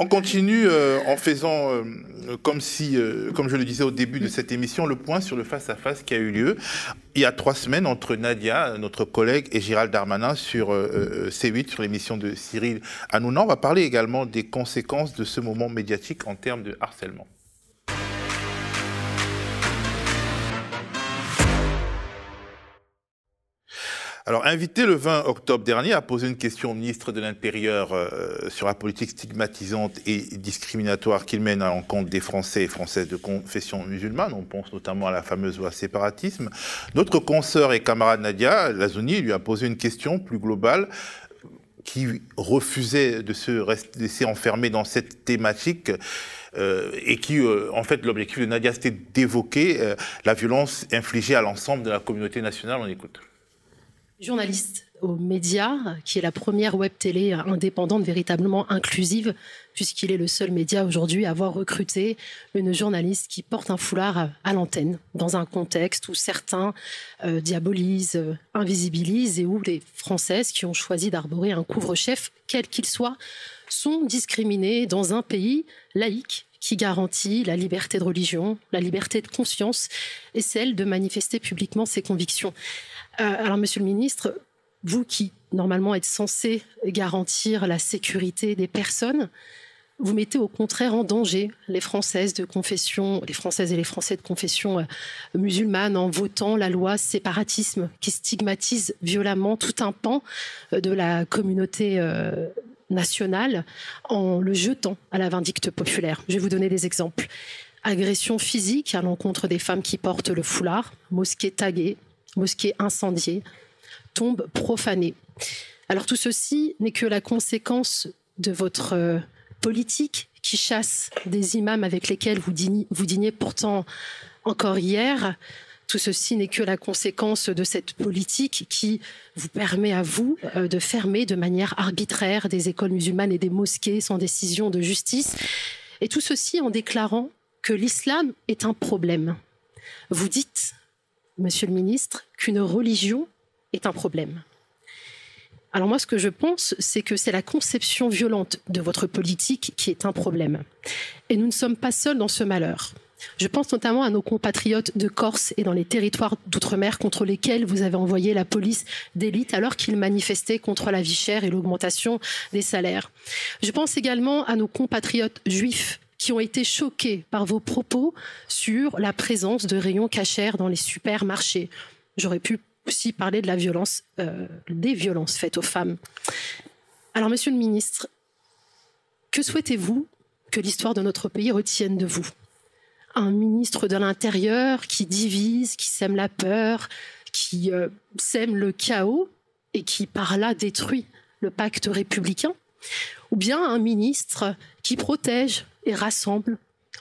On continue euh, en faisant, euh, comme si, euh, comme je le disais au début de cette émission, le point sur le face-à-face qui a eu lieu il y a trois semaines entre Nadia, notre collègue, et Gérald Darmanin sur C8, sur l'émission de Cyril Hanouna. On va parler également des conséquences de ce moment médiatique en termes de harcèlement. Alors, invité le 20 octobre dernier à poser une question au ministre de l'Intérieur euh, sur la politique stigmatisante et discriminatoire qu'il mène à l'encontre des Français et Françaises de confession musulmane, on pense notamment à la fameuse loi séparatisme, notre consoeur et camarade Nadia Lazouni lui a posé une question plus globale qui refusait de se laisser enfermer dans cette thématique. Euh, et qui, euh, en fait, l'objectif de Nadia, c'était d'évoquer la violence infligée à l'ensemble de la communauté nationale. On écoute journaliste aux médias, qui est la première web télé indépendante véritablement inclusive, puisqu'il est le seul média aujourd'hui à avoir recruté une journaliste qui porte un foulard à, l'antenne, dans un contexte où certains euh, diabolisent, euh, invisibilisent, et où les Françaises qui ont choisi d'arborer un couvre-chef, quel qu'il soit, sont discriminées dans un pays laïque qui garantit la liberté de religion, la liberté de conscience et celle de manifester publiquement ses convictions. Euh, alors, Monsieur le Ministre, vous qui normalement êtes censé garantir la sécurité des personnes, vous mettez au contraire en danger les Françaises de confession, les Françaises et les Français de confession euh, musulmane en votant la loi séparatisme qui stigmatise violemment tout un pan euh, de la communauté nationale en le jetant à la vindicte populaire. Je vais vous donner des exemples. Agression physique à l'encontre des femmes qui portent le foulard, mosquée taguée, mosquée incendiée, tombe profanée. Alors tout ceci n'est que la conséquence de votre euh, politique qui chasse des imams avec lesquels vous vous dîniez pourtant encore hier. Tout ceci n'est que la conséquence de cette politique qui vous permet à vous euh, de fermer de manière arbitraire des écoles musulmanes et des mosquées sans décision de justice. Et tout ceci en déclarant que l'islam est un problème. Vous dites monsieur le ministre, qu'une religion est un problème. Alors moi, ce que je pense, c'est que c'est la conception violente de votre politique qui est un problème. Et nous ne sommes pas seuls dans ce malheur. Je pense notamment à nos compatriotes de Corse et dans les territoires d'outre-mer contre lesquels vous avez envoyé la police d'élite alors qu'ils manifestaient contre la vie chère et l'augmentation des salaires. Je pense également à nos compatriotes juifs qui ont été choqués par vos propos sur la présence de rayons cachers dans les supermarchés. J'aurais pu aussi parler de la violence, euh, des violences faites aux femmes. Alors, Monsieur le Ministre, que souhaitez-vous que l'histoire de notre pays retienne de vous? Un ministre de l'Intérieur qui divise, qui sème la peur, qui euh, sème le chaos et qui par là détruit le pacte républicain Ou bien un ministre qui protège et rassemble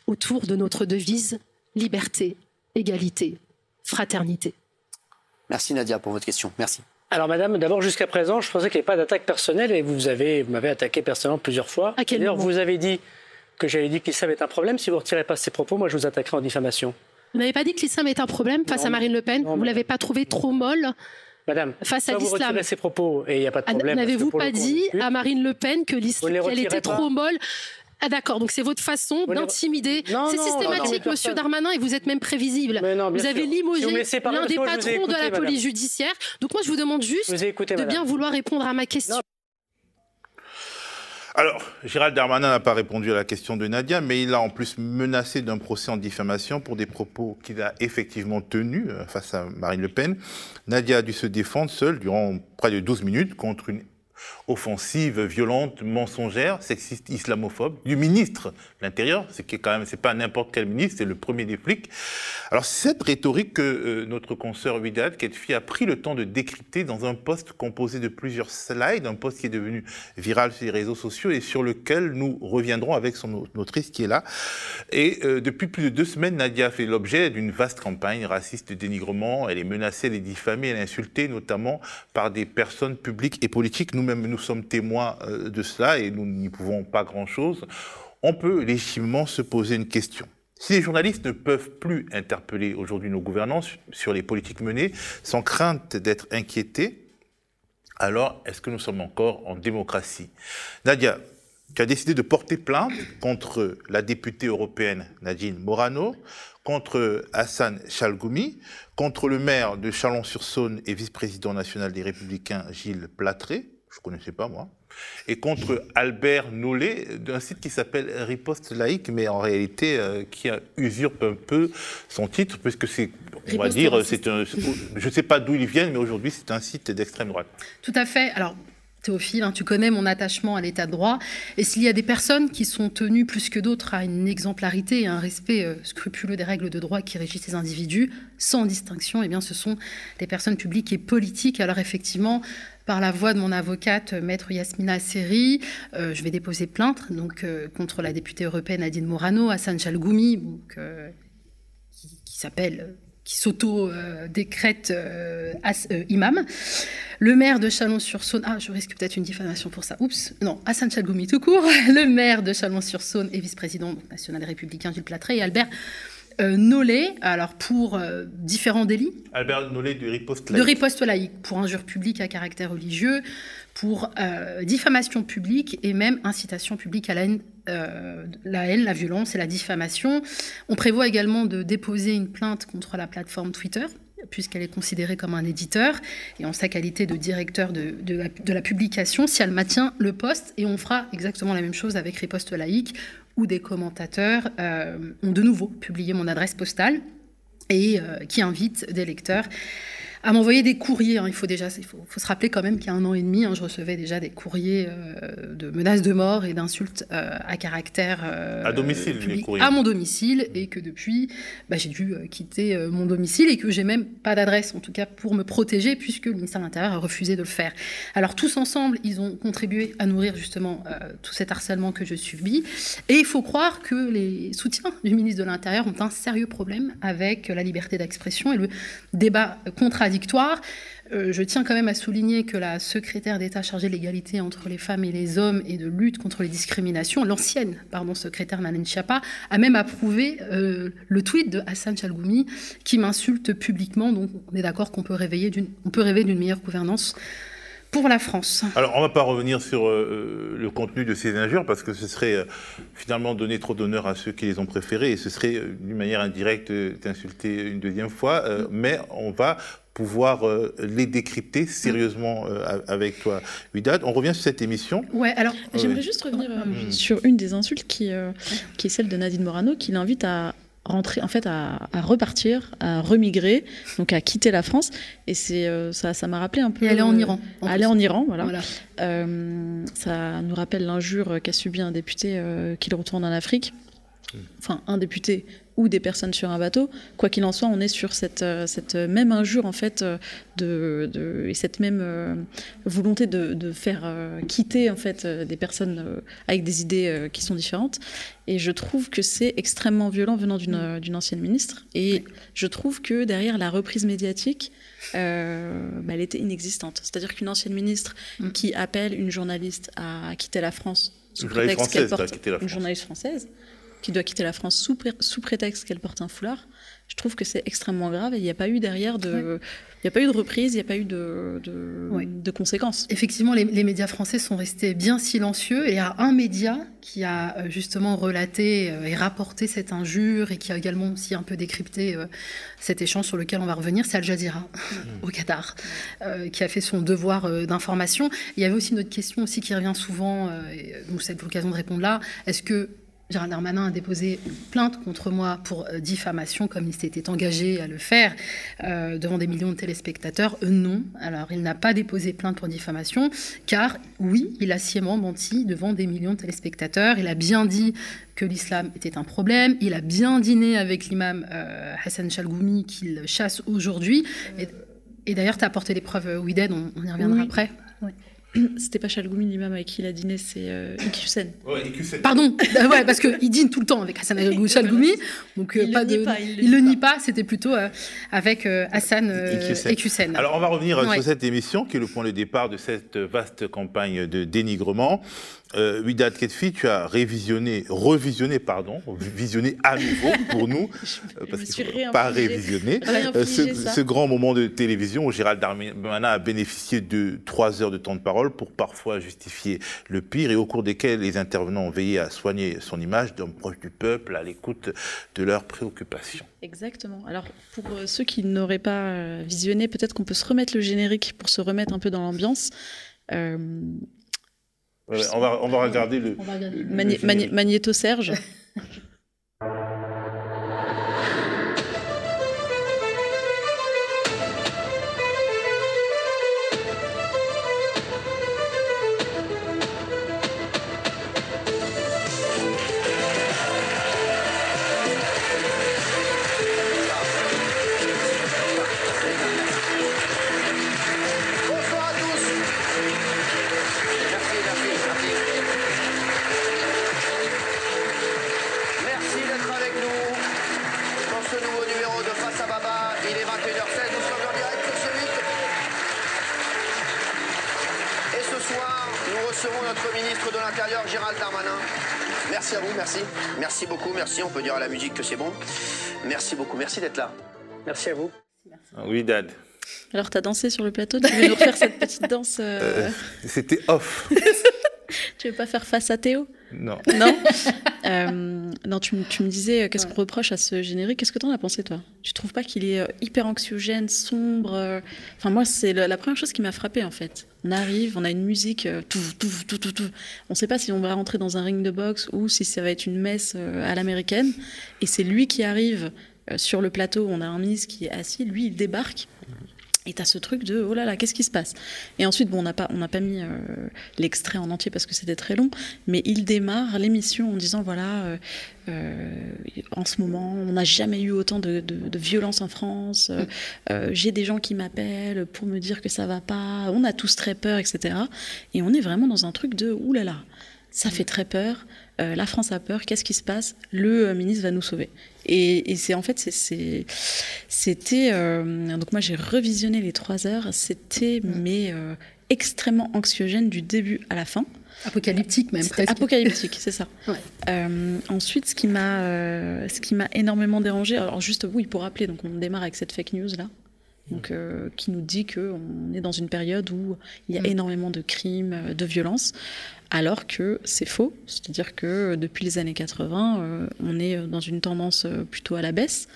autour de notre devise liberté, égalité, fraternité. Merci Nadia pour votre question. Merci. Alors Madame, d'abord jusqu'à présent, je pensais qu'il n'y avait pas d'attaque personnelle et vous avez m'avez attaqué personnellement plusieurs fois. Moment? vous avez dit que j'avais dit que l'islam est un problème. Si vous ne retirez pas ces propos, moi je vous attaquerai en diffamation. Vous n'avez pas dit que l'islam est un problème face à Marine Le Pen Vous ne l'avez pas trouvé trop molle Madame, face à l'islam. Vous ses propos et il n'y a pas de ah, problème. N'avez-vous pas dit à Marine Le Pen que l'islam était trop molle ah d'accord, donc c'est votre façon d'intimider. C'est systématique, Monsieur Darmanin, et vous êtes même prévisible. vous avez limogé l'un des patrons de la police judiciaire. Donc moi, je vous demande juste de bien vouloir répondre à ma question. Alors, Gérald Darmanin n'a pas répondu à la question de Nadia, mais il a en plus menacé d'un procès en diffamation pour des propos qu'il a effectivement tenus euh, face à Marine Le Pen. Nadia a dû se défendre seule durant près de 12 minutes contre une offensive, violente, mensongère, sexiste, islamophobe du ministre de l'Intérieur, ce qui est quand même, c'est pas n'importe quel ministre, c'est le premier des flics. Alors cette rhétorique que euh, notre consoeur Widad Ketfi a pris le temps de décrypter dans un poste composé de plusieurs slides, un poste qui est devenu viral sur les réseaux sociaux et sur lequel nous reviendrons avec son autrice qui est là. Et euh, depuis plus de deux semaines, Nadia fait l'objet d'une vaste campagne raciste de dénigrement. Elle est menacée, elle est diffamée, elle est insultée, notamment par des personnes publiques et politiques. Nous-mêmes, nous sommes témoins euh, de cela et nous n'y pouvons pas grand-chose. On peut légitimement se poser une question. Si les journalistes ne peuvent plus interpeller aujourd'hui nos gouvernants sur les politiques menées sans crainte d'être inquiétés, alors est-ce que nous sommes encore en démocratie? Nadia, qui a décidé de porter plainte contre la députée européenne Nadine Morano, contre Hassan Chalgoumi, contre le maire de Chalon-sur-Saône et vice-président national des Républicains Gilles Platré, je ne connaissais pas moi, et contre Albert Nollet d'un site qui s'appelle Riposte laïque, mais en réalité euh, qui usurpe un peu son titre, puisque c'est, on va dire, c'est un, je ne sais pas d'où ils viennent, mais aujourd'hui c'est un site d'extrême droite. Tout à fait. Alors Théophile, hein, tu connais mon attachement à l'état de droit. Et s'il y a des personnes qui sont tenues plus que d'autres à une exemplarité et un respect euh, scrupuleux des règles de droit qui régissent ces individus, sans distinction, eh bien, ce sont des personnes publiques et politiques. Alors effectivement, par la voix de mon avocate, maître Yasmina Seri, euh, je vais déposer plainte donc, euh, contre la députée européenne Adine Morano, Hassan Chalgoumi, qui, s'appelle qui s'auto-décrète euh, imam. Le maire de Chalon-sur-Saône, ah, je risque peut-être une diffamation pour ça, oups, non, Hassan Chalgoumi tout court, le maire de Chalon-sur-Saône et vice-président national républicain Gilles Platré et Albert euh, Nollet, alors pour euh, différents délits. Albert Nollet de riposte laïque. De riposte laïque, pour injure publique à caractère religieux, pour euh, diffamation publique et même incitation publique à la haine, la haine, la violence et la diffamation. On prévoit également de déposer une plainte contre la plateforme Twitter puisqu'elle est considérée comme un éditeur, et en sa qualité de directeur de, de, la, publication, si elle maintient le poste, et on fera exactement la même chose avec Riposte laïque, où des commentateurs euh, ont de nouveau publié mon adresse postale et euh, qui invitent des lecteurs à m'envoyer des courriers. Hein. Il faut déjà, il faut, se rappeler quand même qu'il y a un an et demi, hein, je recevais déjà des courriers euh, de menaces de mort et d'insultes euh, à caractère euh, à domicile, public, à mon domicile, et que depuis, bah, j'ai dû quitter mon domicile et que j'ai même pas d'adresse, en tout cas pour me protéger, puisque le ministère de l'Intérieur a refusé de le faire. Alors tous ensemble, ils ont contribué à nourrir justement tout cet harcèlement que je subis, et il faut croire que les soutiens du ministre de l'Intérieur ont un sérieux problème avec la liberté d'expression et le débat contradictoire euh, je tiens quand même à souligner que la secrétaire d'État chargée de l'égalité entre les femmes et les hommes et de lutte contre les discriminations, l'ancienne pardon, secrétaire Manen Chiappa, a même approuvé euh, le tweet de Hassan Chalgoumi qui m'insulte publiquement. Donc on est d'accord qu'on peut, rêver d'une meilleure gouvernance pour la France. Alors, on ne va pas revenir sur euh, le contenu de ces injures parce que ce serait finalement donner trop d'honneur à ceux qui les ont préférés et ce serait d'une manière indirecte d'insulter une deuxième fois. Mm. Mais on va pouvoir euh, les décrypter sérieusement euh, avec toi, Widad. On revient sur cette émission. Ouais, alors j'aimerais juste revenir euh, sur une des insultes qui, qui est celle de Nadine Morano, qui l'invite à rentrer, en fait, à, repartir, à remigrer, donc à quitter la France. Et c'est ça, ça m'a rappelé un peu. Et aller en Iran. aller en Iran, voilà. ça nous rappelle l'injure qu'a subi un député qu'il retourne en Afrique. Hmm. Enfin, un député ou des personnes sur un bateau. Quoi qu'il en soit, on est sur cette, euh, cette même injure en fait euh, de, de et cette même euh, volonté de, de faire quitter en fait des personnes avec des idées qui sont différentes. Et je trouve que c'est extrêmement violent venant d'une d'une ancienne ministre. Et je trouve que derrière la reprise médiatique, bah, elle était inexistante. C'est-à-dire qu'une ancienne ministre mm. qui appelle une journaliste à quitter la France sous prétexte qu'elle porte une journaliste française qui doit quitter la France sous, sous prétexte qu'elle porte un foulard, je trouve que c'est extrêmement grave et il n'y a pas eu derrière de, il n'y a pas eu de reprise, il n'y a pas eu de, de, conséquences. Effectivement, les, médias français sont restés bien silencieux et il y a un média qui a euh, justement relaté euh, et rapporté cette injure et qui a également aussi un peu décrypté euh, cet échange sur lequel on va revenir, c'est Al Jazeera mmh. au Qatar, qui a fait son devoir d'information. Il y avait aussi une autre question aussi qui revient souvent, et donc c'est l'occasion de répondre là. Est-ce que Gérald Darmanin a déposé plainte contre moi pour euh, diffamation, comme il s'était engagé à le faire euh, devant des millions de téléspectateurs. Euh, non. Alors, il n'a pas déposé plainte pour diffamation, car oui, il a sciemment menti devant des millions de téléspectateurs. Il a bien dit que l'islam était un problème. Il a bien dîné avec l'imam Hassan Chalgoumi qu'il chasse aujourd'hui. Et, d'ailleurs, tu as apporté les preuves, Wided, on, on y reviendra après. Oui. C'était pas Chalgoumi l'imam avec qui il a dîné, c'est euh, Ikusen. Ouais. Pardon, bah ouais, parce qu'il dîne tout le temps avec Hassan Chalgoumi. Donc, euh, il pas le de, pas, il, le, nie pas, c'était plutôt euh, avec euh, Hassan Ikusen. Alors on va revenir sur cette émission qui est le point de départ de cette vaste campagne de dénigrement. Euh, Widad Ketfi, tu as révisionné, revisionné, pardon, visionné à nouveau pour nous, euh, parce que pas révisionné, euh, ce, ce, grand moment de télévision où Gérald Darmanin a bénéficié de trois heures de temps de parole pour parfois justifier le pire et au cours desquels les intervenants ont veillé à soigner son image d'homme proche du peuple, à l'écoute de leurs préoccupations. Exactement. Alors, pour ceux qui n'auraient pas visionné, peut-être qu'on peut se remettre le générique pour se remettre un peu dans l'ambiance. Euh, on, va, on va regarder le. Magnéto Serge. Merci beaucoup, merci. On peut dire à la musique que c'est bon. Merci beaucoup, merci d'être là. Merci à vous. Oui, Dad. Alors, tu as dansé sur le plateau, tu veux nous refaire cette petite danse euh, euh, C'était off. tu veux pas faire face à Théo? Non. Non? Euh, Non, tu, me disais, euh, qu'est-ce qu'on reproche à ce générique? Qu'est-ce que tu en as pensé, toi? Tu trouves pas qu'il est euh, hyper anxiogène, sombre Enfin, moi, c'est la première chose qui m'a frappé, en fait. On arrive, on a une musique, tout, tout, tout, tout, tout. On sait pas si on va rentrer dans un ring de boxe ou si ça va être une messe à l'américaine. Et c'est lui qui arrive sur le plateau, on a un ministre qui est assis, lui, il débarque. Et t'as ce truc de oh là là, qu'est-ce qui se passe? Et ensuite, bon, on n'a pas, on n'a pas mis euh, l'extrait en entier parce que c'était très long, mais il démarre l'émission en disant voilà, euh, euh, en ce moment, on n'a jamais eu autant de, de, violence en France. J'ai des gens qui m'appellent pour me dire que ça va pas. On a tous très peur, etc. Et on est vraiment dans un truc de oh là là, ça fait très peur. La France a peur. Qu'est-ce qui se passe? Le ministre va nous sauver. Et, c'est en fait, c'était. Euh, donc moi, j'ai revisionné les trois heures. C'était, mm. mais euh, extrêmement anxiogène du début à la fin. Apocalyptique même. Apocalyptique, c'est ça. Euh, ensuite, ce qui m'a, ce qui m'a énormément dérangé. Alors juste, oui, pour rappeler, donc on démarre avec cette fake news là. Donc, qui nous dit qu'on est dans une période où il y a mm. énormément de crimes, de violences alors que c'est faux. C'est-à-dire que depuis les années 80, euh, on est dans une tendance euh, plutôt à la baisse.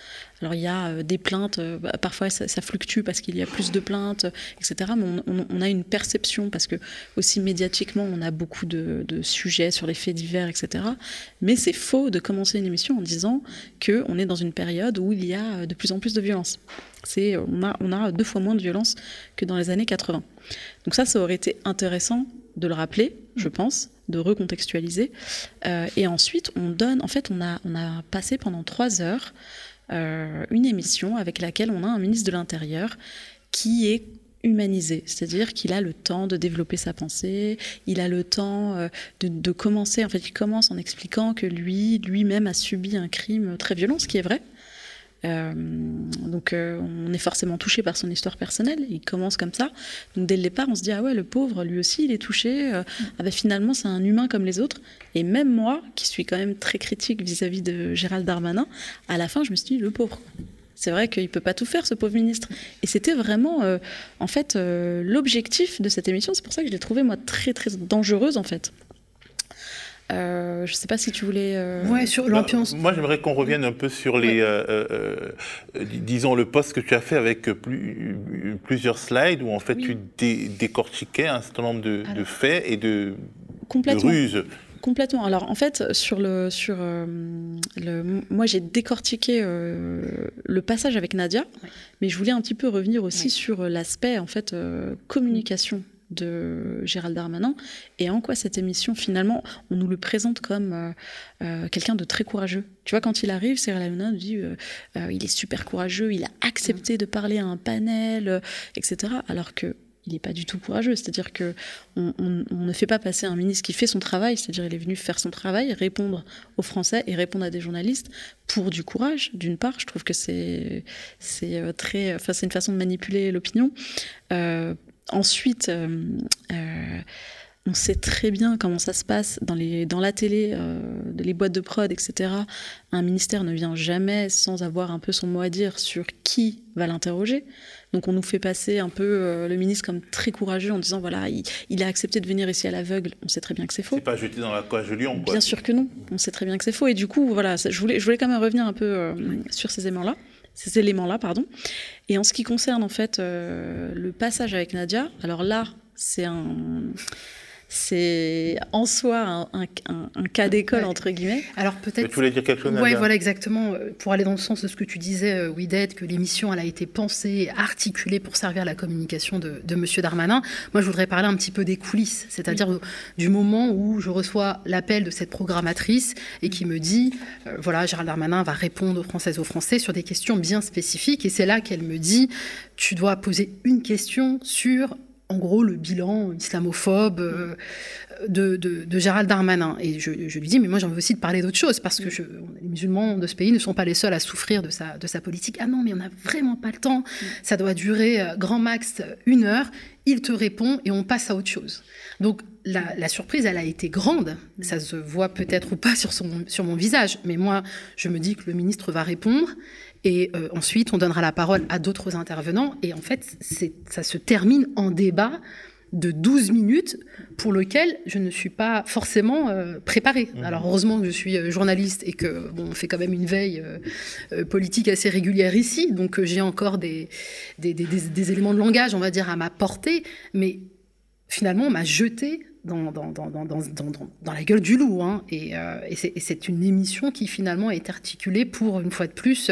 Alors il y a euh, des plaintes, bah, parfois ça, fluctue parce qu'il y a plus de plaintes, etc. Mais on, a une perception, parce que aussi médiatiquement, on a beaucoup de, sujets sur les faits divers, etc. Mais c'est faux de commencer une émission en disant qu'on est dans une période où il y a de plus en plus de violence. On, a, on a deux fois moins de violence que dans les années 80. Donc ça, ça aurait été intéressant de le rappeler, je mm. pense, de recontextualiser. Euh, et ensuite, on donne, en fait, on a, on a passé pendant trois heures euh, une émission avec laquelle on a un ministre de l'Intérieur qui est humanisé, c'est-à-dire qu'il a le temps de développer sa pensée, il a le temps euh, de, de, commencer, en fait, il commence en expliquant que lui, lui-même a subi un crime très violent, ce qui est vrai, euh, donc euh, on est forcément touché par son histoire personnelle. Il commence comme ça. Donc dès le départ, on se dit ah ouais le pauvre, lui aussi il est touché. Euh, ah ben, finalement c'est un humain comme les autres. Et même moi, qui suis quand même très critique vis-à-vis de Gérald Darmanin, à la fin je me suis dit le pauvre. C'est vrai qu'il peut pas tout faire, ce pauvre ministre. Et c'était vraiment, en fait, l'objectif de cette émission. C'est pour ça que je l'ai trouvée, moi, très, très dangereuse, en fait. Euh, je ne sais pas si tu voulais. Euh... Ouais, sur l'ambiance. moi, j'aimerais qu'on revienne un peu sur les, euh, euh, disons, le poste que tu as fait avec plus, plusieurs slides où en fait tu décortiquais un certain nombre de, faits et de, ruses. Complètement. Alors en fait, sur le, sur le, moi j'ai décortiqué le passage avec Nadia, mais je voulais un petit peu revenir aussi sur l'aspect en fait communication de Gérald Darmanin et en quoi cette émission finalement on nous le présente comme euh, euh, quelqu'un de très courageux? Tu vois quand il arrive, Cyril Hanouna dit euh, il est super courageux, il a accepté de parler à un panel, etc. Alors que il n'est pas du tout courageux. C'est-à-dire que on, ne fait pas passer un ministre qui fait son travail, c'est-à-dire il est venu faire son travail, répondre aux Français et répondre à des journalistes pour du courage. D'une part, je trouve que c'est c'est très, enfin c'est une façon de manipuler l'opinion. Ensuite, euh, euh, on sait très bien comment ça se passe dans, les, dans la télé, euh, les boîtes de prod, etc. Un ministère ne vient jamais sans avoir un peu son mot à dire sur qui va l'interroger. Donc on nous fait passer un peu euh, le ministre comme très courageux en disant voilà, il, a accepté de venir ici à l'aveugle. On sait très bien que c'est faux. C'est pas jeté dans la coche de Lyon. Bien sûr que non. On sait très bien que c'est faux. Et du coup, voilà, je voulais, je voulais quand même revenir un peu euh, sur ces éléments-là ces éléments-là, pardon. Et en ce qui concerne en fait le passage avec Nadia, alors là, c'est un, c'est en soi un, cas d'école, entre guillemets. Alors peut-être. Tu voulais dire quelque chose Oui, voilà, exactement. Euh, pour aller dans le sens de ce que tu disais, euh, Widet, que l'émission elle a été pensée, articulée pour servir à la communication de, de M. Darmanin. Moi, je voudrais parler un petit peu des coulisses, c'est-à-dire du moment où je reçois l'appel de cette programmatrice et qui me dit euh, voilà, Gérald Darmanin va répondre aux Françaises aux Français sur des questions bien spécifiques. Et c'est là qu'elle me dit tu dois poser une question sur en gros le bilan islamophobe euh, de, Gérald Darmanin. Et je, lui dis, mais moi j'ai envie aussi de parler d'autre chose, parce que les musulmans de ce pays ne sont pas les seuls à souffrir de sa, de sa politique. Ah non, mais on n'a vraiment pas le temps, ça doit durer euh, grand max une heure. Il te répond et on passe à autre chose. Donc la, surprise, elle a été grande. Ça se voit peut-être ou pas sur, son, sur mon visage, mais moi je me dis que le ministre va répondre et euh, ensuite, on donnera la parole à d'autres intervenants. Et en fait, ça se termine en débat de 12 minutes pour lequel je ne suis pas forcément euh, préparée. Mmh. Alors heureusement que je suis euh, journaliste et que bon, on fait quand même une veille politique assez régulière ici, donc j'ai encore des des, des, des, éléments de langage, on va dire, à ma portée, mais finalement on m'a jeté dans, dans, dans, dans, la gueule du loup. Hein. Et, euh, et c'est une émission qui finalement est articulée pour, une fois de plus,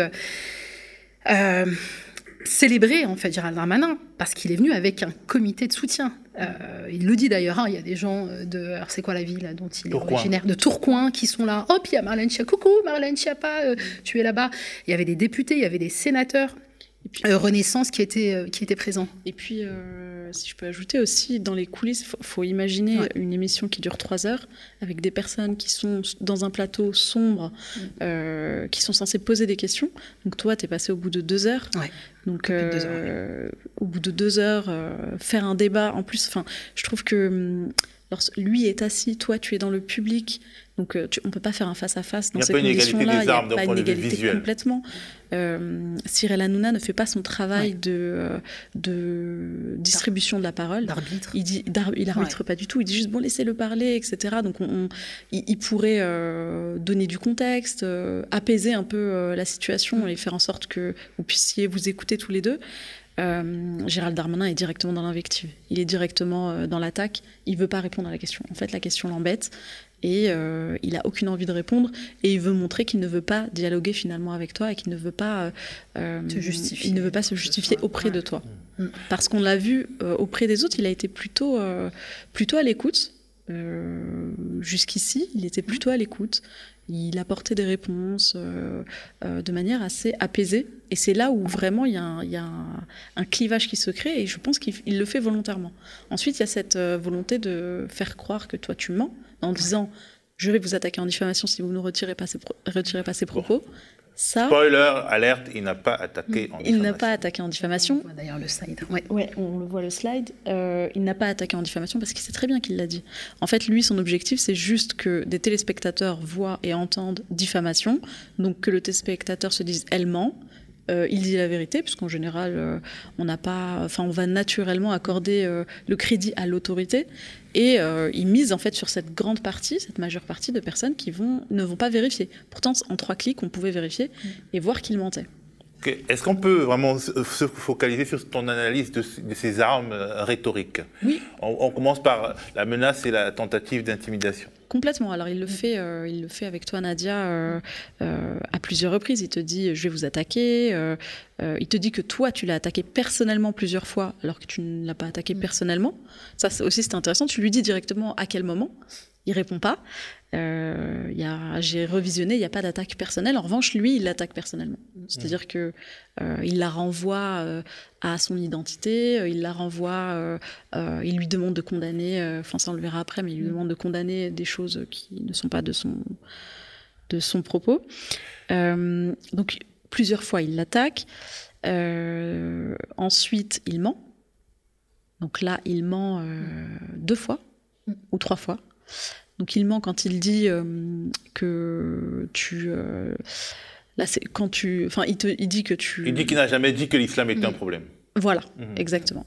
euh, célébrer en fait Gérald Darmanin, parce qu'il est venu avec un comité de soutien. Euh, il le dit d'ailleurs, hein, il y a des gens de, alors c'est quoi la ville dont il est originaire, de Tourcoing, qui sont là. Hop, il y a Marlène Schiappa, coucou Marlène Schiappa, tu es là-bas. Il y avait des députés, il y avait des sénateurs. Euh, Renaissance qui était, euh, qui était présent. Et puis, euh, si je peux ajouter aussi, dans les coulisses, il faut, imaginer une émission qui dure trois heures, avec des personnes qui sont dans un plateau sombre, mm. qui sont censées poser des questions. Donc toi, tu es passé au bout de deux heures. Donc, au bout de deux heures, faire un débat, en plus, je trouve que hum, lui est assis, toi, tu es dans le public. Donc, on ne peut pas faire un face-à-ss dans ces conditions-là. Il n'y a pas une égalité complètement. Euh, Cyril Hanouna ne fait pas son travail de, euh, de distribution de la parole. D'arbitre. Il, dit, il arbitre pas du tout. Il dit juste, bon, laissez-le parler, etc. Donc, on, il, pourrait euh, donner du contexte, apaiser un peu la situation et faire en sorte que vous puissiez vous écouter tous les deux. Gérald Darmanin est directement dans l'invective. Il est directement dans l'attaque. Il veut pas répondre à la question. En fait, la question l'embête et euh, il a aucune envie de répondre et il veut montrer qu'il ne veut pas dialoguer finalement avec toi et qu'il ne veut pas euh, justifier. il ne veut pas se justifier auprès de toi mm. parce qu'on l'a vu euh, auprès des autres il a été plutôt plutôt à l'écoute jusqu'ici il était plutôt à l'écoute il apportait des réponses de manière assez apaisée. Et c'est là où vraiment il y a, un, clivage qui se crée et je pense qu'il le fait volontairement. Ensuite il y a cette volonté de faire croire que toi tu mens en disant je vais vous attaquer en diffamation si vous ne retirez pas retirez pas ces propos. Ça, Spoiler, alerte, il n'a pas attaqué en diffamation. Il n'a pas attaqué en diffamation. On voit d'ailleurs le slide. Ouais. on le voit le slide. Euh, il n'a pas attaqué en diffamation parce qu'il sait très bien qu'il l'a dit. En fait, lui, son objectif, c'est juste que des téléspectateurs voient et entendent diffamation, donc que le téléspectateur se dise elle ment, euh, il dit la vérité, puisqu'en général, euh, on n'a pas, enfin, on va naturellement accorder euh, le crédit à l'autorité, et il mise en fait sur cette grande partie, cette majeure partie de personnes qui vont, ne vont pas vérifier. Pourtant, en trois clics, on pouvait vérifier mm. et voir qu'il mentait. Est-ce qu'on peut vraiment se focaliser sur ton analyse de, ces armes rhétoriques? Oui. on, commence par la menace et la tentative d'intimidation. Complètement. Alors il le fait, euh, il le fait avec toi, Nadia, euh, euh, à plusieurs reprises. Il te dit je vais vous attaquer. il te dit que toi tu l'as attaqué personnellement plusieurs fois, alors que tu ne l'as pas attaqué mm. personnellement. Ça aussi c'est intéressant. Tu lui dis directement à quel moment? Il répond pas. Euh, j'ai revisionné, il n'y a pas d'attaque personnelle. En revanche, lui, il l'attaque personnellement. C'est-à-dire que euh, il la renvoie euh, à son identité, il la renvoie, il lui demande de condamner, enfin ça on le verra après, mais il lui demande de condamner des choses qui ne sont pas de son, de son propos. donc plusieurs fois, il l'attaque. ensuite, il ment. Donc là, il ment deux fois ou trois fois. Donc il ment quand il dit euh, que tu. euh, là, c'est quand tu. Enfin, il, te, il dit que tu. Il dit qu'il n'a jamais dit que l'islam était un problème. Voilà, Mhm. exactement.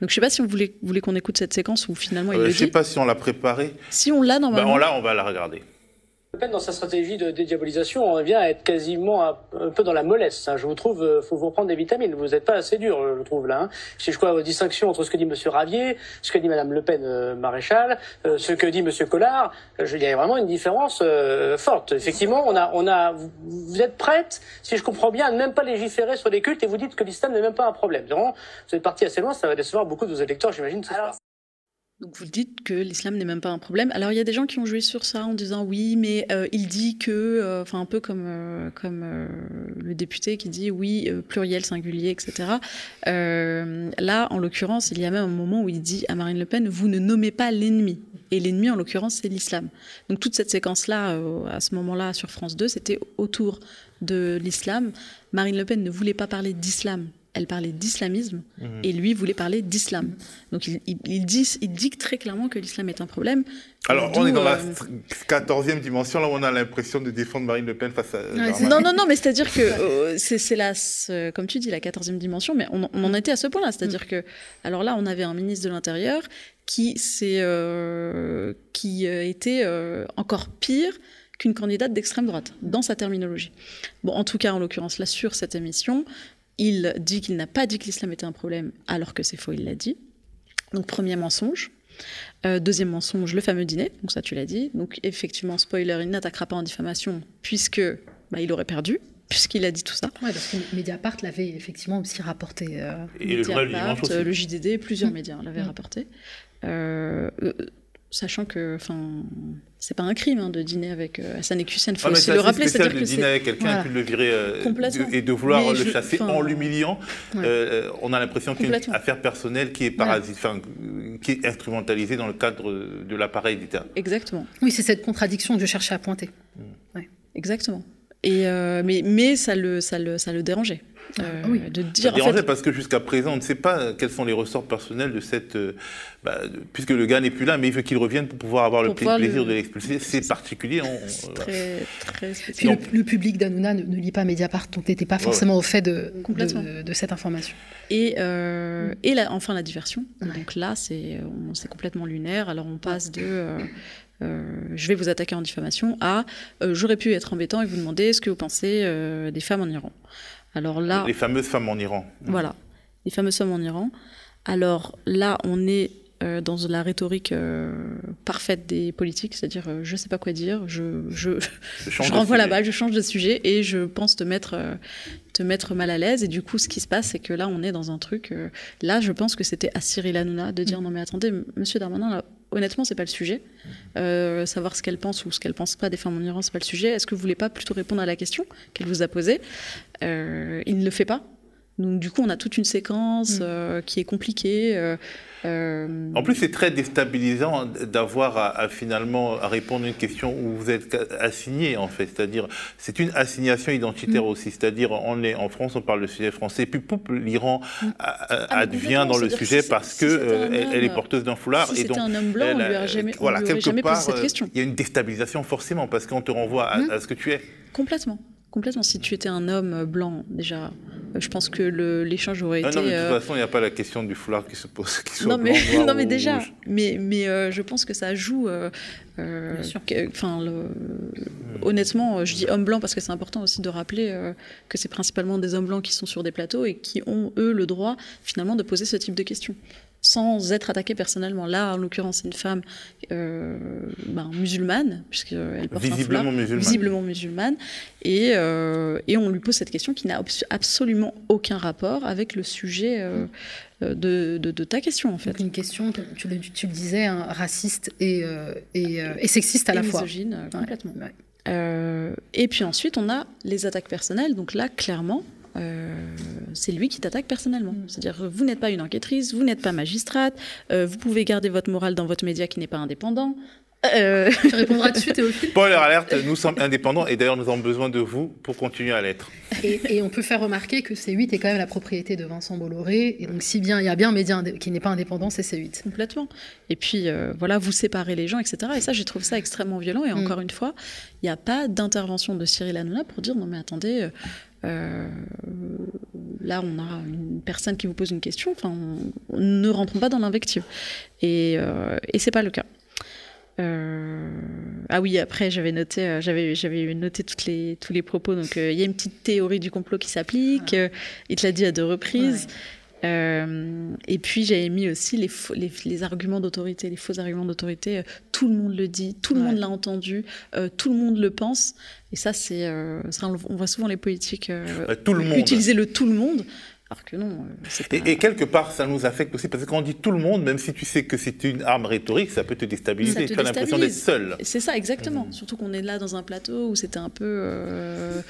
Donc je sais pas si vous voulez, voulez qu'on écoute cette séquence où finalement il Euh, le je sais dit. pas si on l'a préparé. Si on l'a Ben, normalement. on l'a, on va la regarder. Le Pen, dans sa stratégie de dédiabolisation, on vient à être quasiment un, peu dans la mollesse. hein. Je vous trouve, euh, faut vous reprendre des vitamines. Vous n'êtes pas assez dur, je trouve là. Hein. Si je crois aux distinctions entre ce que dit Monsieur Ravier, ce que dit Madame Le Pen euh, maréchal, euh, ce que dit Monsieur Collard, euh, il y a vraiment une différence euh, forte. Effectivement, on a, on a, vous- êtes prête, si je comprends bien, à ne même pas légiférer sur les cultes et vous dites que l'islam n'est même pas un problème. Vraiment, vous êtes parti assez loin, ça va décevoir beaucoup de vos électeurs, j'imagine. Donc vous dites que l'islam n'est même pas un problème. Alors il y a des gens qui ont joué sur ça en disant oui, mais euh, il dit que, euh, enfin un peu comme euh, comme le député qui dit oui pluriel singulier, etc. Là, en l'occurrence, il y a même un moment où il dit à Marine Le Pen vous ne nommez pas l'ennemi. Et l'ennemi, en l'occurrence, c'est l'islam. Donc toute cette séquence-là, euh, à ce moment-là, sur France 2, c'était autour de l'islam. Marine Le Pen ne voulait pas parler d'islam. Elle parlait d'islamisme et lui voulait parler d'islam. Donc il, il, il dit, il dit très clairement que l'islam est un problème. Alors, on est dans la euh, 14e dimension, là où on a l'impression de défendre Marine Le Pen face à. Ouais, Non, non, non, mais c'est-à-dire que euh, c'est c'est la, ce- comme tu dis, la 14e dimension, mais on, on en était à ce point-là. C'est-à-dire que, alors là, on avait un ministre de l'Intérieur qui, euh, qui euh, était euh, encore pire qu'une candidate d'extrême droite, dans sa terminologie. Bon, en tout cas, en l'occurrence, là, sur cette émission, il dit qu'il n'a pas dit que l'islam était un problème, alors que c'est faux, il l'a dit. Donc, premier mensonge. Euh, deuxième mensonge, le fameux dîner. Donc, ça, tu l'as dit. Donc, effectivement, spoiler, il n'attaquera pas en diffamation, puisque bah, il aurait perdu, puisqu'il a dit tout ça. Ouais, parce que Mediapart l'avait effectivement aussi rapporté. euh, Et le journal du Mediapart, dimanche aussi. euh, le JDD, plusieurs Mm. médias l'avaient Mm. rapporté. Euh, euh, sachant que, enfin, c'est pas un crime hein, de dîner avec euh, Hassan Hussein. Faut Ah, aussi le rappeler, c'est-à-dire de que dîner c'est avec quelqu'un Voilà. et puis de le virer euh, de- et de vouloir Mais le je- chasser en l'humiliant. Ouais. Euh, on a l'impression qu'il y a une affaire personnelle qui est parasite, enfin, euh, qui est instrumentalisée dans le cadre de l'appareil d'État. exactement, Oui, c'est cette contradiction que je cherchais à pointer. exactement. Et euh, mais mais ça le ça le ça le dérangeait. Euh, Ah oui. de Ça dire en dérangeait fait, parce que jusqu'à présent, on ne sait pas quels sont les ressorts personnels de cette. euh, bah, de- puisque le gars n'est plus là, mais il veut qu'il revienne pour pouvoir avoir le Pour pla- pouvoir plaisir le- de l'expulser. C'est particulier. on- euh, très très Puis spécial. le, le public d'Anouna ne, ne lit pas Mediapart, donc n'était pas Ouais, forcément au fait de, Complètement. de, de cette information. Et, euh, et la- enfin la diversion. Ouais. Donc là, c'est on- c'est complètement lunaire. Alors on passe de euh, euh, je vais vous attaquer en diffamation à euh, j'aurais pu être embêtant et vous demander ce que vous pensez euh, des femmes en Iran. Alors là, Les fameuses femmes en Iran. voilà, les fameuses femmes en Iran. Alors là, on est euh, dans la rhétorique euh, parfaite des politiques, c'est-à-dire euh, je sais pas quoi dire, je, je, Je change je de renvoie la balle, je change de sujet et je pense te mettre, euh, te mettre mal à l'aise. Et du coup, ce qui se passe, c'est que là, on est dans un truc. là, je pense que c'était à Cyril Hanouna de dire non, mais attendez, monsieur Darmanin, là, honnêtement, c'est pas le sujet. Euh, savoir ce qu'elle pense ou ce qu'elle pense pas des femmes en Iran, c'est pas le sujet. Est-ce que vous voulez pas plutôt répondre à la question qu'elle vous a posée? Euh, Il ne le fait pas. Donc, du coup, on a toute une séquence Mm. euh, qui est compliquée. euh, euh, En plus, c'est très déstabilisant d'avoir à, à finalement à répondre à une question où vous êtes assigné, en fait. C'est-à-dire, c'est une assignation identitaire aussi. C'est-à-dire, on est en France, on parle le sujet français, puis poup, l'Iran a- Ah, advient dans le sujet si- parce si que euh, elle, elle est porteuse d'un foulard. si et donc, un homme blanc, on elle lui a- aurait jamais, on voilà, lui aurait quelque jamais part, posé cette question. Il y a une déstabilisation forcément parce qu'on te renvoie à, Mm. à ce que tu es. Complètement. Complètement. Si tu étais un homme blanc, déjà, euh, je pense que l'échange aurait Ah été. non, mais de euh, toute façon, il n'y a pas la question du foulard qui se pose, qui soit non mais, blanc, noir non mais ou déjà, rouge. mais, mais euh, je pense que ça joue. euh, euh, Bien sûr. que- Enfin, le- honnêtement, euh, je dis homme blanc parce que c'est important aussi de rappeler euh, que c'est principalement des hommes blancs qui sont sur des plateaux et qui ont eux le droit finalement de poser ce type de questions sans être attaqués personnellement. Là, en l'occurrence, c'est une femme euh, ben, musulmane puisqu'elle porte un foulard Visiblement musulman. visiblement musulmane, et, euh, et on lui pose cette question qui n'a abs- absolument aucun rapport avec le sujet euh, euh, de, de- de ta question, en fait. Donc une question, tu le, tu le disais, hein, raciste et, euh, et, euh, et sexiste à Et la fois. misogyne, Ouais, complètement. ouais. Et puis ensuite, on a les attaques personnelles. Donc là, clairement, euh, c'est lui qui t'attaque personnellement. Mm. C'est-à-dire, vous n'êtes pas une enquêtrice, vous n'êtes pas magistrate, euh, vous pouvez garder votre morale dans votre média qui n'est pas indépendant. Euh... Tu répondras dessus, Théophile Paul Alerte, nous sommes indépendants et d'ailleurs nous avons besoin de vous pour continuer à l'être. Et, on peut faire remarquer que C8 est quand même la propriété de Vincent Bolloré. Et donc, si bien il y a bien un média qui n'est pas indépendant, c'est C8. Complètement. Et puis, euh, voilà, vous séparez les gens, etc. Et ça, je trouve ça extrêmement violent. Et mm. encore une fois, il n'y a pas d'intervention de Cyril Hanouna pour dire non, mais attendez. Euh, euh, là, on a une personne qui vous pose une question. Enfin, on, ne rentrons pas dans l'invective. Et, et c'est pas le cas. Euh, ah oui, après j'avais noté, euh, j'avais, j'avais noté toutes les, tous les propos. Donc euh, il y a une petite théorie du complot qui s'applique. il te l'a dit à deux reprises. Et puis j'avais mis aussi les, les, arguments d'autorité, les faux arguments d'autorité. tout le monde le dit, tout le monde l'a entendu, tout le monde le pense. Et ça, c'est, on voit souvent les politiques utiliser le tout le monde. Alors que non. Euh, et, quelque part, ça nous affecte aussi, parce que quand on dit tout le monde, même si tu sais que c'est une arme rhétorique, ça peut te déstabiliser. tu as l'impression d'être seul. C'est ça, exactement. Mmh. Surtout qu'on est là dans un plateau où c'était un peu. Euh,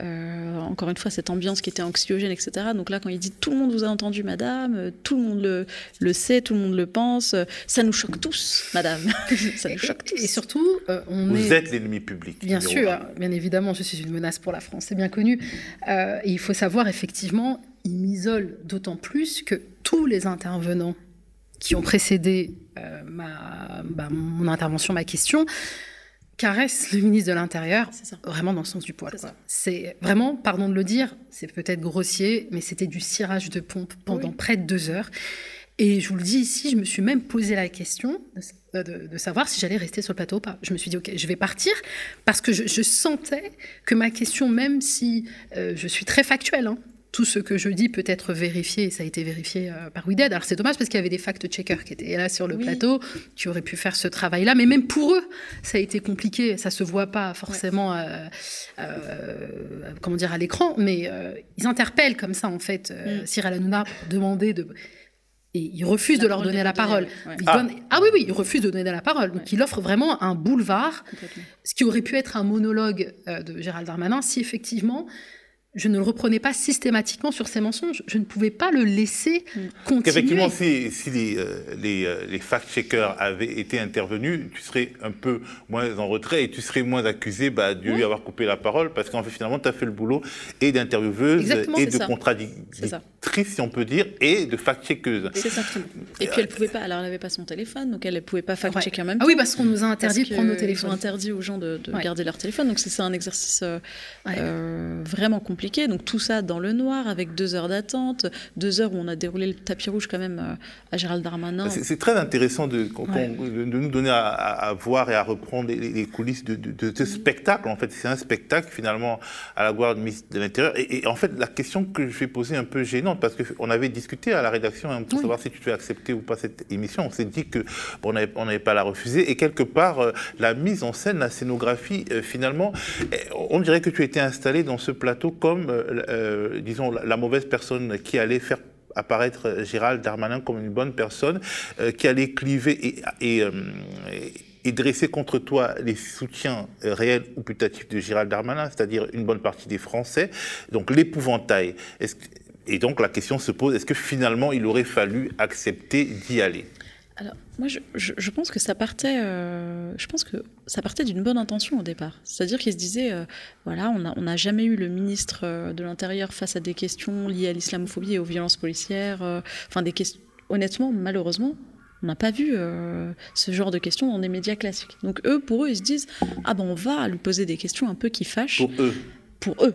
euh, encore une fois, cette ambiance qui était anxiogène, etc. Donc là, quand il dit tout le monde vous a entendu, madame, tout le monde le, le sait, tout le monde le pense, ça nous choque tous, madame. ça nous choque tous. Et surtout, on vous êtes l'ennemi public. Bien sûr, bien évidemment, je suis une menace pour la France, c'est bien connu. et il faut savoir effectivement il m'isole d'autant plus que tous les intervenants qui ont précédé euh, ma, bah, mon intervention, ma question, caressent le ministre de l'Intérieur vraiment dans le sens du poil. C'est vraiment, pardon de le dire, c'est peut-être grossier, mais c'était du cirage de pompe pendant près de deux heures. Et je vous le dis ici, je me suis même posé la question de, euh, savoir si j'allais rester sur le plateau ou pas. Je me suis dit, OK, je vais partir parce que je, sentais que ma question, même si euh, je suis très factuelle, hein, tout ce que je dis peut être vérifié, et ça a été vérifié euh, par WeDead. Alors c'est dommage parce qu'il y avait des fact-checkers qui étaient là sur le plateau, qui auraient pu faire ce travail-là, mais même pour eux, ça a été compliqué, ça se voit pas forcément, euh, euh, comment dire, à l'écran, mais ils interpellent comme ça, en fait, mm. Cyril Hanouna pour demander de... Et ils refusent de leur donner la parole. Ah. ah. oui, oui, ils refusent de donner la parole. Donc il offre vraiment un boulevard, ce qui aurait pu être un monologue de Gérald Darmanin si effectivement je ne le reprenais pas systématiquement sur ces mensonges. Je ne pouvais pas le laisser mm. continuer. Effectivement, si, si les, euh, les, euh, les fact-checkers avaient été intervenus, tu serais un peu moins en retrait et tu serais moins accusé bah, de lui avoir coupé la parole parce qu'en fait, finalement, tu as fait le boulot et d'intervieweuse et de contradictrice, si on peut dire, et de fact-checkeuse. C'est ça. Et puis, elle pouvait pas, alors elle n'avait pas son téléphone, donc elle ne pouvait pas fact-checker en même temps. Ah oui, parce qu'on nous a interdit de prendre nos téléphones. Interdit aux gens de, garder leur téléphone, donc c'est un exercice euh, vraiment compliqué donc tout ça dans le noir, avec deux heures d'attente, deux heures où on a déroulé le tapis rouge quand même euh, à Gérald Darmanin. C'est très intéressant de, de, nous donner à, voir et à reprendre les, coulisses de, ce spectacle. En fait, c'est un spectacle finalement à la gloire de l'Intérieur. Et, en fait, la question que je vais poser un peu gênante, parce qu'on avait discuté à la rédaction hein, pour savoir si tu devais accepter ou pas cette émission. On s'est dit que bon, on n'avait pas à la refuser. Et quelque part, euh, la mise en scène, la scénographie, euh, finalement, on dirait que tu étais installé dans ce plateau comme euh, euh, disons, la, mauvaise personne qui allait faire apparaître Gérald Darmanin comme une bonne personne, euh, qui allait cliver et, et, dresser contre toi les soutiens réels ou putatifs de Gérald Darmanin, c'est-à-dire une bonne partie des Français, donc l'épouvantail. Et donc la question se pose, est-ce que finalement il aurait fallu accepter d'y aller? Alors, moi, je, pense que ça partait, euh, je pense que ça partait d'une bonne intention au départ. C'est-à-dire qu'il se disait, euh, voilà, on n'a jamais eu le ministre euh, de l'Intérieur face à des questions liées à l'islamophobie et aux violences policières. Enfin, des questions. Honnêtement, malheureusement, on n'a pas vu ce genre de questions dans des médias classiques. Donc eux, pour eux, ils se disent, ah ben, on va lui poser des questions un peu qui fâchent. Pour eux. Pour eux.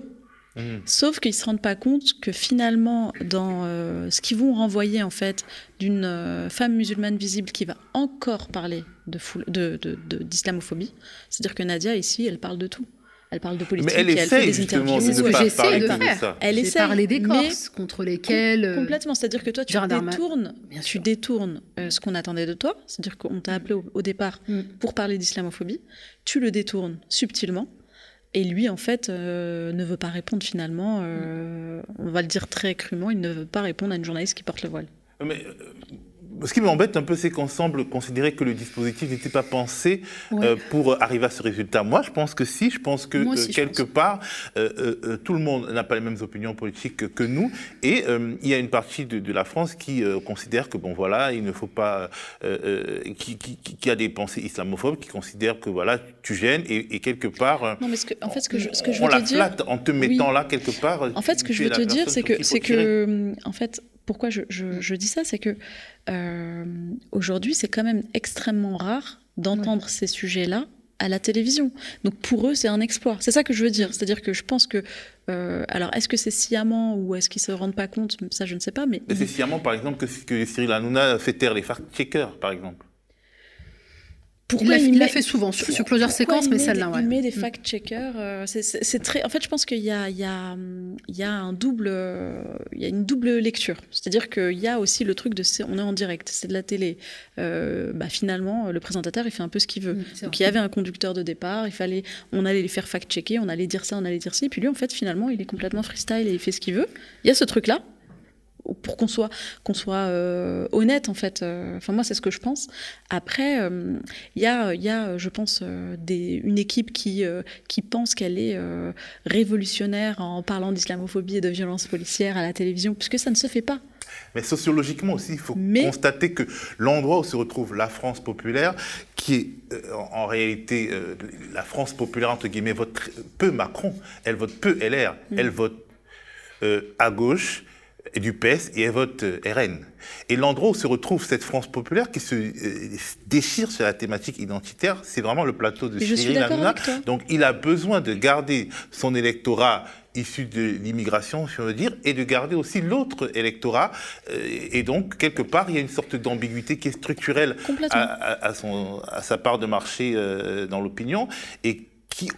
Mmh. Sauf qu'ils se rendent pas compte que finalement, dans euh, ce qu'ils vont renvoyer en fait d'une euh, femme musulmane visible qui va encore parler de d'islamophobie, de, de, c'est-à-dire que Nadia ici, elle parle de tout. Elle parle de politique, elle, elle fait des interviews. C'est ce que j'essaie de faire. Elle essaie parler des Corses contre lesquels. Euh, complètement. C'est-à-dire que toi, tu détournes, tu détournes ce qu'on attendait de toi. C'est-à-dire qu'on t'a appelé au, départ mmh. pour parler d'islamophobie. Tu le détournes subtilement et lui, en fait, euh, ne veut pas répondre finalement. Euh, on va le dire très crûment, il ne veut pas répondre à une journaliste qui porte le voile. Mais ce qui m'embête un peu, c'est qu'on semble considérer que le dispositif n'était pas pensé euh, pour arriver à ce résultat. Moi, je pense que si, je pense que euh, quelque part, euh, tout le monde n'a pas les mêmes opinions politiques que, nous, et il y a une partie de, la France qui considère que, bon, voilà, il ne faut pas... Qui, qui, a des pensées islamophobes, qui considère que, voilà, tu gênes, et, quelque part... non, mais ce que, en fait, ce que je, ce que je veux on te la dire... flatte en te mettant là, quelque part. En fait, ce que je veux te dire, c'est que, c'est que, en fait, pourquoi je, je, dis ça, c'est que euh, aujourd'hui, c'est quand même extrêmement rare d'entendre ces sujets-là à la télévision. Donc pour eux, c'est un exploit. C'est ça que je veux dire. C'est-à-dire que je pense que... Euh, alors, est-ce que c'est sciemment ou est-ce qu'ils se rendent pas compte? Ça, je ne sais pas. Mais, c'est sciemment, par exemple, que, que Cyril Hanouna fait taire les fact-checkers, par exemple il l'a fait souvent sur, plusieurs séquences, mais celle-là, ouais. Il met des mm. fact-checkers. Euh, c'est très. En fait, je pense qu'il y a, il y a, il y a un double, il y a une double lecture. C'est-à-dire qu'il y a aussi le truc de, on est en direct, c'est de la télé. Euh, bah, finalement, le présentateur, il fait un peu ce qu'il veut. Mm, Donc, il y avait un conducteur de départ. Il fallait, on allait les faire fact-checker, on allait dire ça, on allait dire ci. Puis lui, en fait, finalement, il est complètement freestyle et il fait ce qu'il veut. Il y a ce truc-là pour qu'on soit qu'on soit euh, honnête en fait. Euh, enfin moi c'est ce que je pense. Après il euh, y a y a je pense des une équipe qui qui pense qu'elle est révolutionnaire en parlant d'islamophobie et de violence policière à la télévision puisque ça ne se fait pas. Mais sociologiquement aussi, il faut constater que l'endroit où se retrouve la France populaire, qui est en réalité la France populaire, entre guillemets, vote peu Macron, elle vote peu LR, mm. elle vote à gauche, du PS et elle vote euh, RN. Et l'endroit où se retrouve cette France populaire qui se euh, déchire sur la thématique identitaire, c'est vraiment le plateau de Cyril Hanouna. Donc il a besoin de garder son électorat issu de l'immigration, si on veut dire, et de garder aussi l'autre électorat. Euh, et donc, quelque part, il y a une sorte d'ambiguïté qui est structurelle à, son, à, sa part de marché dans l'opinion et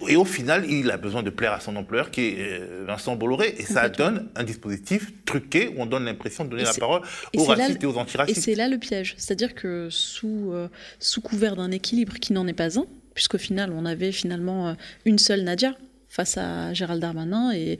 et au final, il a besoin de plaire à son employeur, qui est euh, Vincent Bolloré, et ça donne un dispositif truqué où on donne l'impression de donner la parole aux racistes et aux antiracistes. Et c'est là le piège, c'est-à-dire que sous, euh, sous couvert d'un équilibre qui n'en est pas un, puisqu'au final, on avait finalement euh, une seule Nadia, face à Gérald Darmanin et,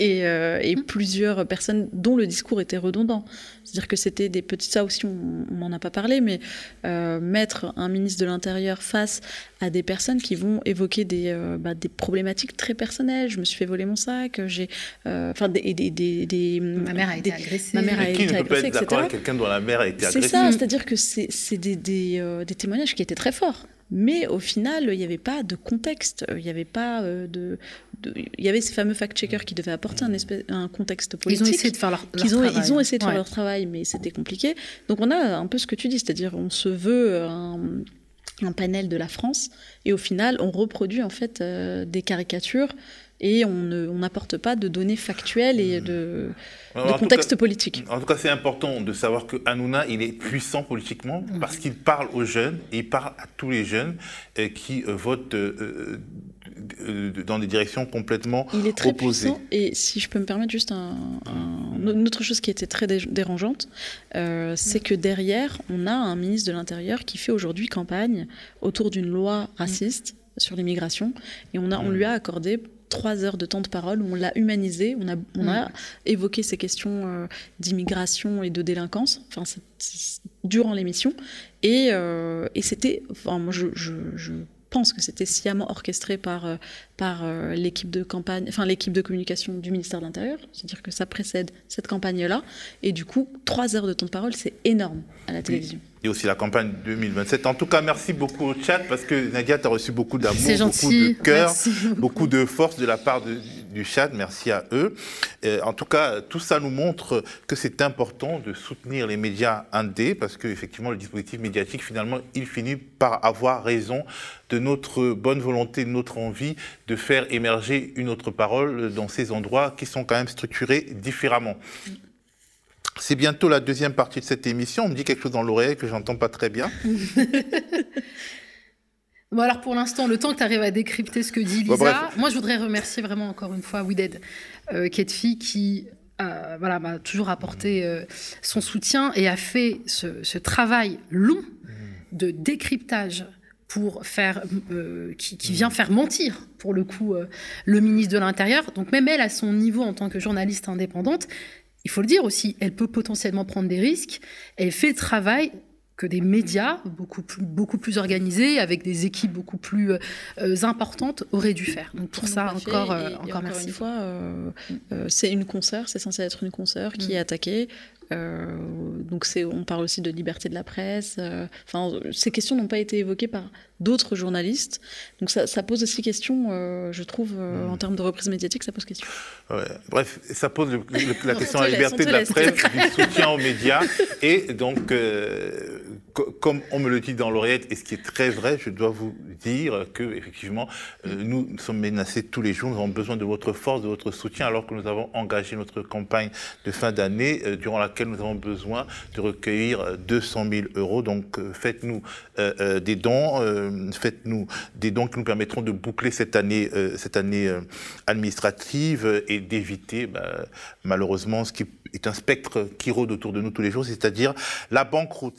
euh, et, plusieurs personnes dont le discours était redondant. C'est-à-dire que c'était des petits... Ça aussi, on n'en a pas parlé, mais euh, mettre un ministre de l'Intérieur face à des personnes qui vont évoquer des, euh, bah, des problématiques très personnelles. Je me suis fait voler mon sac, j'ai... Enfin, des, des, des, Ma mère a été agressée. Ma mère a été qui ne peut pas être d'accord avec quelqu'un dont la mère a été agressée? C'est ça, c'est-à-dire que c'est des, des témoignages qui étaient très forts. Mais au final, il n'y avait pas de contexte, il n'y avait pas euh, de, il y avait ces fameux fact-checkers qui devaient apporter un, espèce, un contexte politique. Ils ont essayé de faire leur, travail. Ils ont essayé de faire leur travail, mais c'était compliqué. Donc on a un peu ce que tu dis, c'est-à-dire on se veut un, un, panel de la France, et au final on reproduit en fait euh, des caricatures et on n'apporte pas de données factuelles et de, contexte politique. En tout cas, c'est important de savoir que Hanouna, il est puissant politiquement mm. parce qu'il parle aux jeunes et il parle à tous les jeunes euh, qui euh, votent euh, dans des directions complètement il est très opposées. Puissant et si je peux me permettre juste une autre chose qui était très dérangeante, c'est que derrière, on a un ministre de l'Intérieur qui fait aujourd'hui campagne autour d'une loi raciste sur l'immigration et on, a, on mm. lui a accordé trois heures de temps de parole où on l'a humanisé, on a, on a mm. évoqué ces questions euh, d'immigration et de délinquance, enfin, durant l'émission. Et, euh, et c'était, enfin, moi, je, je, je pense que c'était sciemment orchestré par, euh, par l'équipe de campagne, enfin l'équipe de communication du ministère de l'Intérieur, c'est-à-dire que ça précède cette campagne-là, et du coup, trois heures de temps de parole, c'est énorme à la télévision et aussi la campagne 2027. En tout cas, merci beaucoup au chat parce que Nadia, tu as reçu beaucoup d'amour, beaucoup de cœur, beaucoup de force de la part du chat. Merci à eux. en tout cas, tout ça nous montre que c'est important de soutenir les médias indés parce qu'effectivement, le dispositif médiatique, finalement, il finit par avoir raison de notre bonne volonté, de notre envie de faire émerger une autre parole dans ces endroits qui sont quand même structurés différemment. C'est bientôt la deuxième partie de cette émission. On me dit quelque chose dans l'oreille que j'entends pas très bien. bon, alors pour l'instant, le temps que tu arrives à décrypter ce que dit Lisa, moi je voudrais remercier vraiment encore une fois Wided euh, qui euh, voilà, m'a toujours apporté euh, son soutien et a fait ce, travail long de décryptage pour faire, euh, qui, qui, vient faire mentir, pour le coup, le ministre de l'Intérieur. Donc même elle, à son niveau en tant que journaliste indépendante, il faut le dire aussi, elle peut potentiellement prendre des risques. Elle fait le travail que des médias beaucoup plus, beaucoup plus organisés, avec des équipes beaucoup plus euh, importantes, auraient dû faire. Donc pour ça, encore, euh, encore, merci. une fois, euh, c'est une consoeur, c'est censé être une consoeur qui mm. est attaquée. Euh, donc c'est, on parle aussi de liberté de la presse. Euh, enfin, ces questions n'ont pas été évoquées par d'autres journalistes. Donc ça, ça pose aussi question, euh, je trouve, hmm. en termes de reprise médiatique, ça pose question. Bref, ça pose la question de la liberté de la presse, du soutien aux médias. Et donc, comme on me le dit dans l'oreillette, et ce qui est très vrai, je dois vous dire que effectivement, nous, nous sommes menacés tous les jours. Nous avons besoin de votre force, de votre soutien, alors que nous avons engagé notre campagne de fin d'année durant la nous avons besoin de recueillir 200 000 euros. Donc euh, faites-nous euh, euh, des dons, faites-nous des dons qui nous permettront de boucler cette année, cette année administrative et d'éviter bah, malheureusement ce qui est un spectre qui rôde autour de nous tous les jours, c'est-à-dire la banqueroute.